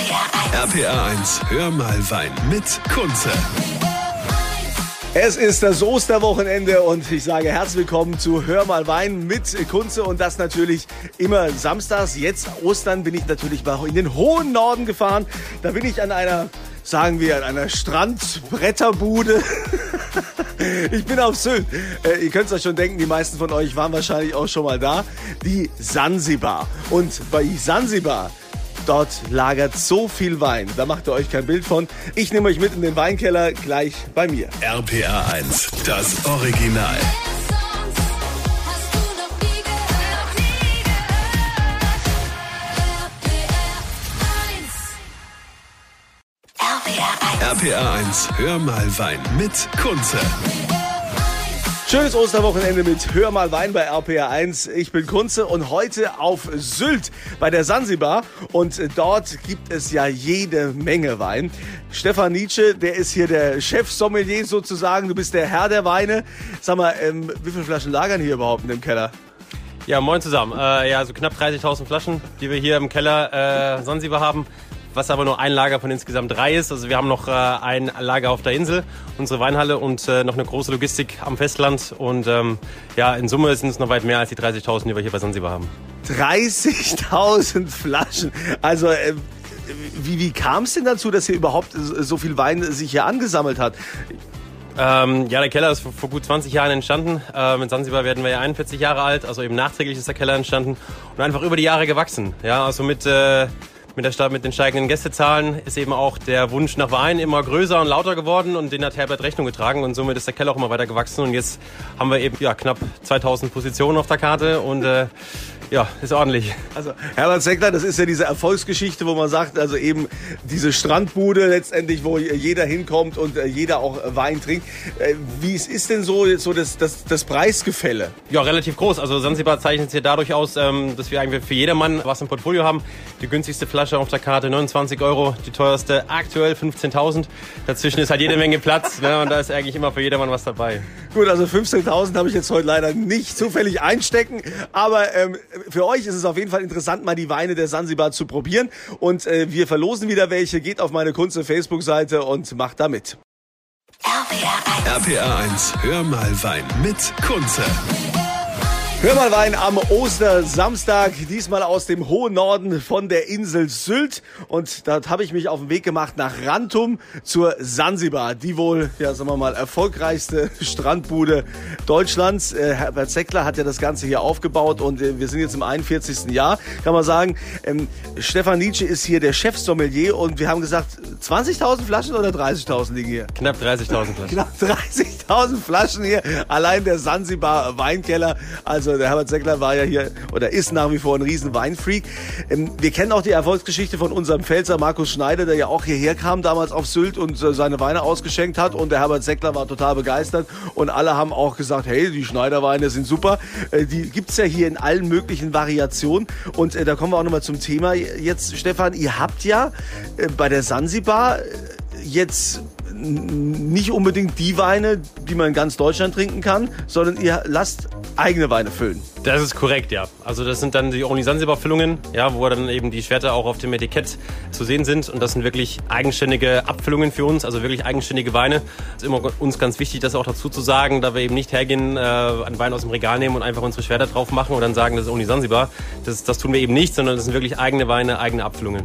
RPA 1, hör mal Wein mit Kunze. Es ist das Osterwochenende und ich sage herzlich willkommen zu Hör mal Wein mit Kunze und das natürlich immer samstags. Jetzt Ostern bin ich natürlich in den hohen Norden gefahren. Da bin ich an einer, sagen wir, an einer Strandbretterbude. Ich bin auf Sylt. Äh, ihr könnt es euch schon denken, die meisten von euch waren wahrscheinlich auch schon mal da. Die Sansibar. Und bei Sansibar Dort lagert so viel Wein. Da macht ihr euch kein Bild von. Ich nehme euch mit in den Weinkeller gleich bei mir. RPA 1, das Original. RPA 1, hör mal Wein mit Kunze. Schönes Osterwochenende mit Hör mal Wein bei RPR 1. Ich bin Kunze und heute auf Sylt bei der Sansibar. Und dort gibt es ja jede Menge Wein. Stefan Nietzsche, der ist hier der Chef-Sommelier sozusagen. Du bist der Herr der Weine. Sag mal, ähm, wie viele Flaschen lagern hier überhaupt in dem Keller? Ja, moin zusammen. Äh, ja, so knapp 30.000 Flaschen, die wir hier im Keller äh, Sansibar haben was aber nur ein Lager von insgesamt drei ist. Also wir haben noch äh, ein Lager auf der Insel, unsere Weinhalle und äh, noch eine große Logistik am Festland. Und ähm, ja, in Summe sind es noch weit mehr als die 30.000, die wir hier bei Sansibar haben. 30.000 Flaschen. Also äh, wie, wie kam es denn dazu, dass hier überhaupt so viel Wein sich hier angesammelt hat? Ähm, ja, der Keller ist vor, vor, gut 20 Jahren entstanden. Ähm, in Sansibar werden wir ja 41 Jahre alt, also eben nachträglich ist der Keller entstanden und einfach über die Jahre gewachsen. Ja, also mit äh, mit, der, Stadt, mit den steigenden Gästezahlen ist eben auch der Wunsch nach Wein immer größer und lauter geworden und den hat Herbert Rechnung getragen und somit ist der Keller auch immer weiter gewachsen und jetzt haben wir eben ja, knapp 2000 Positionen auf der Karte und äh, ja, ist ordentlich. Also Herbert Seckler, das ist ja diese Erfolgsgeschichte, wo man sagt, also eben diese Strandbude letztendlich, wo jeder hinkommt und äh, jeder auch Wein trinkt. Äh, wie ist denn so, so das, das, das Preisgefälle? Ja, relativ groß. Also Sansibar zeichnet sich dadurch aus, ähm, dass wir eigentlich für jedermann was im Portfolio haben. Die günstigste Flasche auf der Karte 29 Euro, die teuerste aktuell 15.000. Dazwischen ist halt jede Menge Platz ne, und da ist eigentlich immer für jedermann was dabei. Gut, also 15.000 habe ich jetzt heute leider nicht zufällig einstecken, aber ähm, für euch ist es auf jeden Fall interessant, mal die Weine der Sansibar zu probieren. Und äh, wir verlosen wieder welche. Geht auf meine Kunze Facebook-Seite und macht da mit. RPA 1. RPA 1, hör mal Wein mit Kunze. Hör mal Wein am Ostersamstag, diesmal aus dem hohen Norden von der Insel Sylt. Und dort habe ich mich auf den Weg gemacht nach Rantum zur Sansibar, die wohl, ja, sagen wir mal, erfolgreichste Strandbude Deutschlands. Äh, Herbert Zeckler hat ja das Ganze hier aufgebaut und äh, wir sind jetzt im 41. Jahr, kann man sagen. Ähm, Stefan Nietzsche ist hier der Chefsommelier und wir haben gesagt, 20.000 Flaschen oder 30.000 liegen hier? Knapp 30.000 Flaschen. Knapp 30.000 Flaschen hier, allein der Sansibar Weinkeller. Also also der Herbert Seckler war ja hier oder ist nach wie vor ein riesen Weinfreak. Ähm, wir kennen auch die Erfolgsgeschichte von unserem Pfälzer Markus Schneider, der ja auch hierher kam damals auf Sylt und äh, seine Weine ausgeschenkt hat. Und der Herbert Seckler war total begeistert. Und alle haben auch gesagt, hey, die Schneiderweine sind super. Äh, die gibt's ja hier in allen möglichen Variationen. Und äh, da kommen wir auch nochmal zum Thema jetzt, Stefan. Ihr habt ja bei der Sansibar jetzt nicht unbedingt die Weine, die man in ganz Deutschland trinken kann, sondern ihr lasst eigene Weine füllen. Das ist korrekt, ja. Also das sind dann die Only Sansibar Füllungen, ja, wo dann eben die Schwerter auch auf dem Etikett zu sehen sind und das sind wirklich eigenständige Abfüllungen für uns, also wirklich eigenständige Weine. Das ist immer uns ganz wichtig, das auch dazu zu sagen, da wir eben nicht hergehen, äh, einen Wein aus dem Regal nehmen und einfach unsere Schwerter drauf machen und dann sagen, das ist Only Sansibar. Das, das tun wir eben nicht, sondern das sind wirklich eigene Weine, eigene Abfüllungen.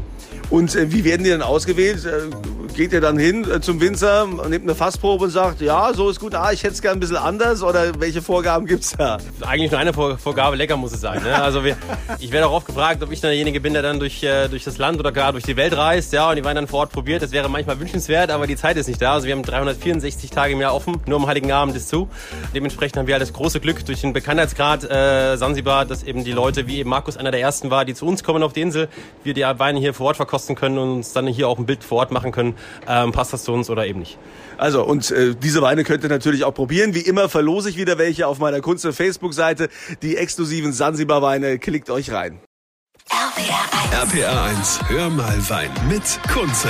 Und äh, wie werden die dann ausgewählt? Äh, geht ihr dann hin äh, zum Winzer, nimmt eine Fassprobe und sagt, ja, so ist gut, ah, ich hätte es gerne ein bisschen anders oder welche Vorgaben gibt es da? Eigentlich nur eine Vorgabe, lecker muss es sein. Ne? Also wir, ich werde auch oft gefragt, ob ich dann derjenige bin, der dann durch, äh, durch das Land oder gar durch die Welt reist, ja, und die Weine dann vor Ort probiert. Das wäre manchmal wünschenswert, aber die Zeit ist nicht da. Also wir haben 364 Tage im Jahr offen, nur am Heiligen Abend ist zu. Dementsprechend haben wir halt das große Glück durch den Bekanntheitsgrad äh, Sansibar, dass eben die Leute, wie eben Markus einer der ersten war, die zu uns kommen auf die Insel, wir die Weine hier vor Ort verkosten können und uns dann hier auch ein Bild vor Ort machen können. Ähm, passt das zu uns oder eben nicht. Also, und äh, diese Weine könnt ihr natürlich auch probieren. Wie immer verlose ich wieder welche auf meiner Kunst- Facebook-Seite. Die exklusiven Sansibar-Weine, klickt euch rein. RPA 1. RPA 1, hör mal Wein mit Kunze.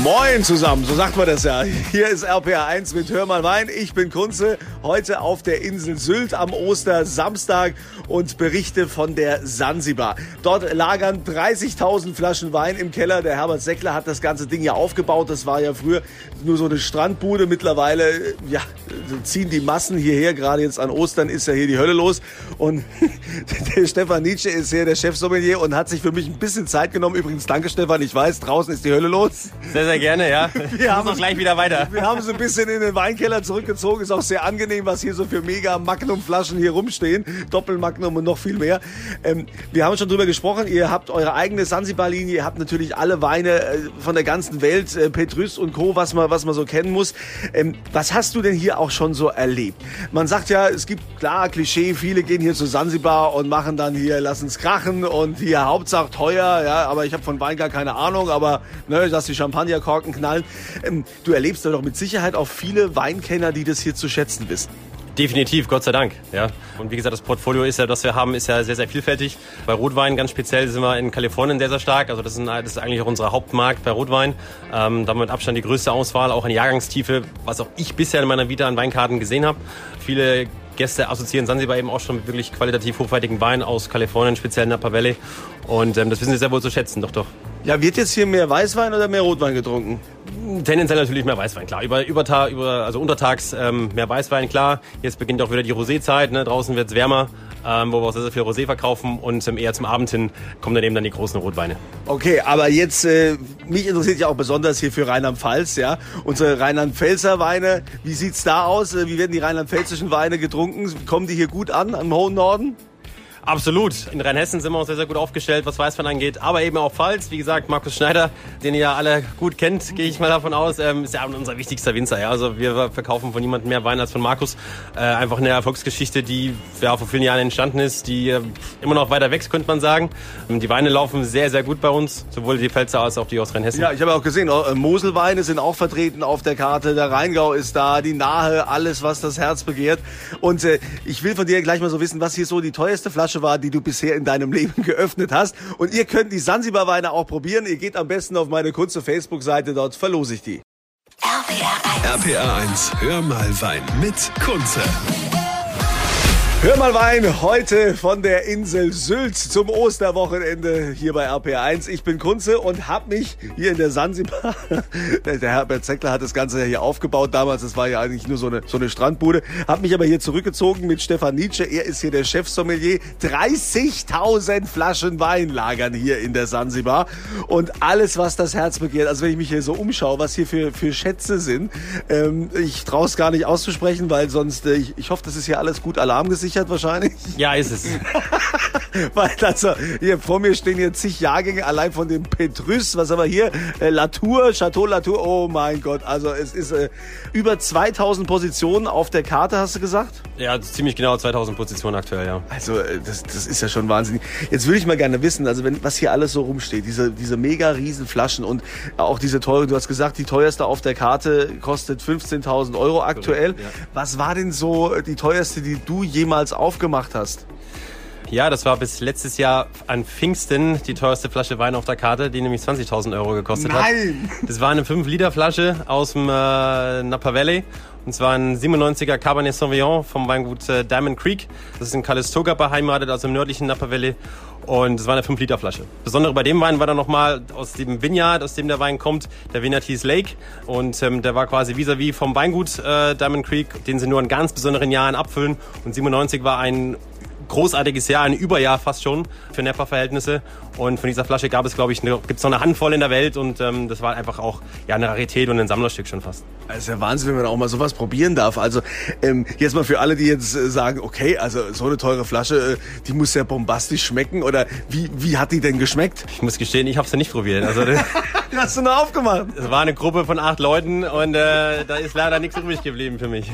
Moin zusammen, so sagt man das ja. Hier ist RPA 1 mit Hör mal Wein. Ich bin Kunze, heute auf der Insel Sylt am Ostersamstag und berichte von der Sansibar. Dort lagern 30.000 Flaschen Wein im Keller. Der Herbert Seckler hat das ganze Ding ja aufgebaut. Das war ja früher nur so eine Strandbude. Mittlerweile, ja, ziehen die Massen hierher. Gerade jetzt an Ostern ist ja hier die Hölle los. Und der Stefan Nietzsche ist hier der Chefsommelier und hat sich für mich ein bisschen Zeit genommen. Übrigens, danke Stefan, ich weiß, draußen ist die Hölle los. Sehr, sehr gerne, ja. Wir haben uns gleich wieder weiter. Wir haben so ein bisschen in den Weinkeller zurückgezogen. Ist auch sehr angenehm, was hier so für mega Magnum-Flaschen hier rumstehen. Doppelmagnum und noch viel mehr. Ähm, wir haben schon drüber gesprochen. Ihr habt eure eigene Sansibar-Linie. Ihr habt natürlich alle Weine äh, von der ganzen Welt, äh, Petrus und Co., was man, was man so kennen muss. Ähm, was hast du denn hier auch schon so erlebt? Man sagt ja, es gibt klar Klischee. Viele gehen hier zu Sansibar und machen dann hier, lassen's krachen und hier Hauptsache teuer. Ja, aber ich habe von Wein gar keine Ahnung. Aber ne, dass die Champagnerkorken knallen. Ähm, du erlebst doch mit Sicherheit auch viele Weinkenner, die das hier zu schätzen wissen. Definitiv, Gott sei Dank. Ja. Und wie gesagt, das Portfolio ist ja, das wir haben, ist ja sehr, sehr vielfältig. Bei Rotwein ganz speziell sind wir in Kalifornien sehr, sehr stark. Also das ist, das ist eigentlich auch unser Hauptmarkt bei Rotwein. Ähm, da haben wir mit Abstand die größte Auswahl, auch in Jahrgangstiefe, was auch ich bisher in meiner Vita an Weinkarten gesehen habe. Viele Gäste assoziieren Sansibar eben auch schon mit wirklich qualitativ hochwertigen Wein aus Kalifornien, speziell Napa Valley. Und ähm, das wissen Sie sehr wohl zu schätzen, doch, doch. Ja, wird jetzt hier mehr Weißwein oder mehr Rotwein getrunken? Tendenziell natürlich mehr Weißwein, klar. Über, über, über also untertags ähm, mehr Weißwein, klar. Jetzt beginnt auch wieder die Rosézeit, ne? draußen wird's wärmer, ähm, wo wir auch sehr, sehr viel Rosé verkaufen und ähm, eher zum Abend hin kommen dann eben dann die großen Rotweine. Okay, aber jetzt, äh, mich interessiert ja auch besonders hier für Rheinland-Pfalz, ja. Unsere Rheinland-Pfälzer Weine, wie sieht's da aus? Wie werden die rheinland-pfälzischen Weine getrunken? Kommen die hier gut an, im hohen Norden? Absolut. In Rheinhessen sind wir uns sehr, sehr gut aufgestellt, was Weißwein angeht. Aber eben auch Pfalz. Wie gesagt, Markus Schneider, den ihr ja alle gut kennt, gehe ich mal davon aus, ähm, ist ja unser wichtigster Winzer. Ja. Also wir verkaufen von niemandem mehr Wein als von Markus. Äh, einfach eine Erfolgsgeschichte, die ja, vor vielen Jahren entstanden ist, die äh, immer noch weiter wächst, könnte man sagen. Ähm, die Weine laufen sehr, sehr gut bei uns. Sowohl die Pfälzer als auch die aus Rheinhessen. Ja, ich habe auch gesehen, äh, Moselweine sind auch vertreten auf der Karte. Der Rheingau ist da, die Nahe, alles, was das Herz begehrt. Und äh, ich will von dir gleich mal so wissen, was hier so die teuerste Flasche war, die du bisher in deinem Leben geöffnet hast. Und ihr könnt die Sansibar-Weine auch probieren. Ihr geht am besten auf meine kurze Facebook-Seite, dort verlose ich die. RPA 1. RPA 1, hör mal Wein mit Kunze. Hör mal Wein, heute von der Insel Sylt zum Osterwochenende hier bei RPR1. Ich bin Kunze und hab mich hier in der Sansibar, der Herbert Zeckler hat das Ganze ja hier aufgebaut damals, das war ja eigentlich nur so eine, so eine Strandbude, hab mich aber hier zurückgezogen mit Stefan Nietzsche, er ist hier der Chefsommelier. 30.000 Flaschen Wein lagern hier in der Sansibar. Und alles, was das Herz begehrt, also wenn ich mich hier so umschaue, was hier für, für Schätze sind, ähm, ich traue es gar nicht auszusprechen, weil sonst, äh, ich, ich hoffe, das ist hier alles gut alarmgesichert gesichert wahrscheinlich? Ja, ist es. Weil also hier vor mir stehen hier zig Jahrgänge allein von dem Petrus, was aber hier äh, Latour, Chateau Latour. Oh mein Gott, also es ist äh, über 2000 Positionen auf der Karte, hast du gesagt? Ja, ziemlich genau 2000 Positionen aktuell, ja. Also äh, das, das ist ja schon wahnsinnig. Jetzt würde ich mal gerne wissen, also wenn was hier alles so rumsteht, diese diese mega riesen Flaschen und auch diese teure, du hast gesagt, die teuerste auf der Karte kostet 15.000 Euro aktuell. Ja. Was war denn so die teuerste, die du jemals damals aufgemacht hast? Ja, das war bis letztes Jahr an Pfingsten die teuerste Flasche Wein auf der Karte, die nämlich 20.000 Euro gekostet Nein. hat. Das war eine 5-Liter-Flasche aus dem äh, Napa Valley. Und zwar ein 97er Cabernet Sauvignon vom Weingut äh, Diamond Creek. Das ist in Calistoga beheimatet, also im nördlichen Napa Valley. Und es war eine 5-Liter-Flasche. Besondere bei dem Wein war dann nochmal aus dem Vineyard, aus dem der Wein kommt, der Vineyard hieß Lake. Und ähm, der war quasi vis-à-vis -vis vom Weingut äh, Diamond Creek, den sie nur in ganz besonderen Jahren abfüllen. Und 97 war ein großartiges Jahr, ein Überjahr fast schon für Napa-Verhältnisse. Und von dieser Flasche gab es, glaube ich, gibt es noch eine Handvoll in der Welt und ähm, das war einfach auch ja, eine Rarität und ein Sammlerstück schon fast. Das ist ja Wahnsinn, wenn man auch mal sowas probieren darf. Also ähm, jetzt mal für alle, die jetzt äh, sagen, okay, also so eine teure Flasche, äh, die muss ja bombastisch schmecken. Oder wie, wie hat die denn geschmeckt? Ich muss gestehen, ich habe sie nicht probiert. Also, hast du nur aufgemacht? Es war eine Gruppe von acht Leuten und äh, da ist leider nichts übrig geblieben für mich.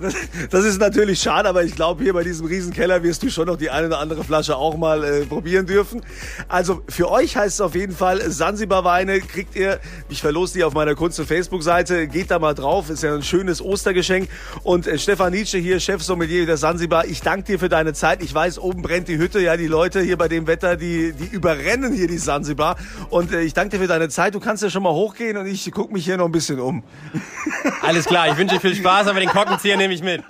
das, das ist natürlich schade, aber ich glaube, hier bei diesem Riesenkeller wirst du schon noch die eine oder andere Flasche auch mal äh, probieren dürfen. Also für euch heißt es auf jeden Fall Sansibar Weine kriegt ihr. Ich verlose die auf meiner Kunst- und Facebook-Seite. Geht da mal drauf. Ist ja ein schönes Ostergeschenk. Und äh, Stefan Nietzsche hier, Chefsommelier der Sansibar. Ich danke dir für deine Zeit. Ich weiß, oben brennt die Hütte. Ja, die Leute hier bei dem Wetter, die, die überrennen hier die Sansibar. Und äh, ich danke dir für deine Zeit. Du kannst ja schon mal hochgehen und ich guck mich hier noch ein bisschen um. Alles klar, ich wünsche dir viel Spaß, aber den Korkenzieher nehme ich mit.